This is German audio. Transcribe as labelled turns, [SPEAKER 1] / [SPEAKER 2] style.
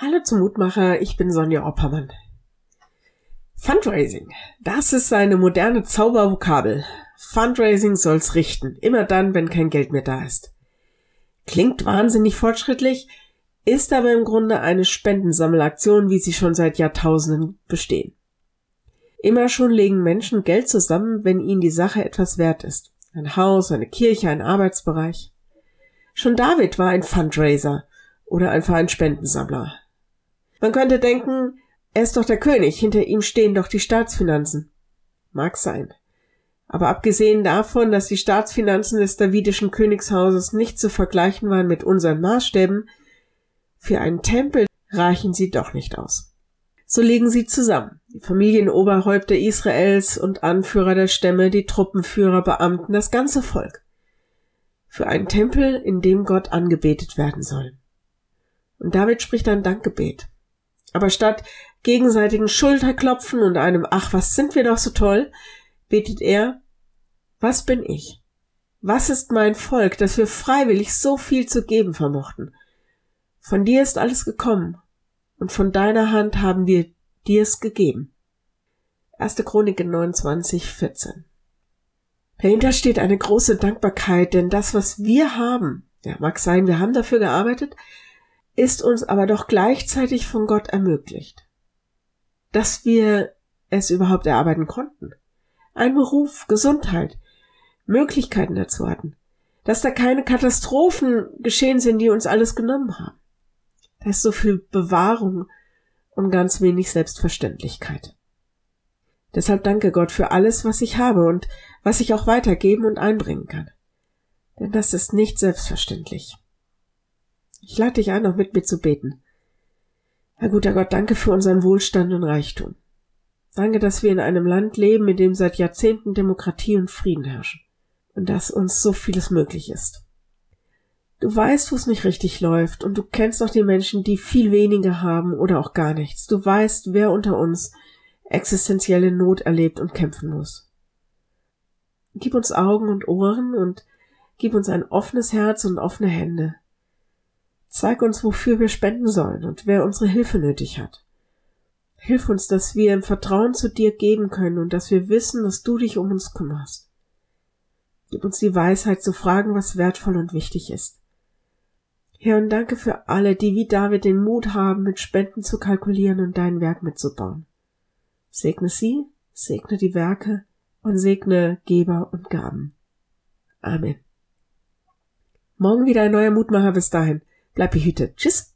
[SPEAKER 1] Hallo zum Mutmacher, ich bin Sonja Oppermann. Fundraising, das ist eine moderne Zaubervokabel. Fundraising soll's richten, immer dann, wenn kein Geld mehr da ist. Klingt wahnsinnig fortschrittlich, ist aber im Grunde eine Spendensammelaktion, wie sie schon seit Jahrtausenden bestehen. Immer schon legen Menschen Geld zusammen, wenn ihnen die Sache etwas wert ist. Ein Haus, eine Kirche, ein Arbeitsbereich. Schon David war ein Fundraiser oder einfach ein Spendensammler. Man könnte denken, er ist doch der König, hinter ihm stehen doch die Staatsfinanzen. Mag sein. Aber abgesehen davon, dass die Staatsfinanzen des davidischen Königshauses nicht zu vergleichen waren mit unseren Maßstäben, für einen Tempel reichen sie doch nicht aus. So legen sie zusammen, die Familienoberhäupter Israels und Anführer der Stämme, die Truppenführer, Beamten, das ganze Volk. Für einen Tempel, in dem Gott angebetet werden soll. Und David spricht ein Dankgebet. Aber statt gegenseitigen Schulterklopfen und einem Ach, was sind wir doch so toll, betet er, was bin ich? Was ist mein Volk, dass wir freiwillig so viel zu geben vermochten? Von dir ist alles gekommen, und von deiner Hand haben wir dir es gegeben. 1. Chronik 29, 14. Dahinter steht eine große Dankbarkeit, denn das, was wir haben, ja, mag sein, wir haben dafür gearbeitet, ist uns aber doch gleichzeitig von Gott ermöglicht. Dass wir es überhaupt erarbeiten konnten. Ein Beruf, Gesundheit, Möglichkeiten dazu hatten. Dass da keine Katastrophen geschehen sind, die uns alles genommen haben. Da ist so viel Bewahrung und ganz wenig Selbstverständlichkeit. Deshalb danke Gott für alles, was ich habe und was ich auch weitergeben und einbringen kann. Denn das ist nicht selbstverständlich. Ich lade dich ein, noch mit mir zu beten. Herr guter Gott, danke für unseren Wohlstand und Reichtum. Danke, dass wir in einem Land leben, in dem seit Jahrzehnten Demokratie und Frieden herrschen. Und dass uns so vieles möglich ist. Du weißt, wo es nicht richtig läuft, und du kennst auch die Menschen, die viel weniger haben oder auch gar nichts. Du weißt, wer unter uns existenzielle Not erlebt und kämpfen muss. Gib uns Augen und Ohren und gib uns ein offenes Herz und offene Hände, Zeig uns, wofür wir spenden sollen und wer unsere Hilfe nötig hat. Hilf uns, dass wir im Vertrauen zu dir geben können und dass wir wissen, dass du dich um uns kümmerst. Gib uns die Weisheit zu fragen, was wertvoll und wichtig ist. Herr, und danke für alle, die wie David den Mut haben, mit Spenden zu kalkulieren und dein Werk mitzubauen. Segne sie, segne die Werke und segne Geber und Gaben. Amen. Morgen wieder ein neuer Mutmacher bis dahin. Bleib behütet. Tschüss.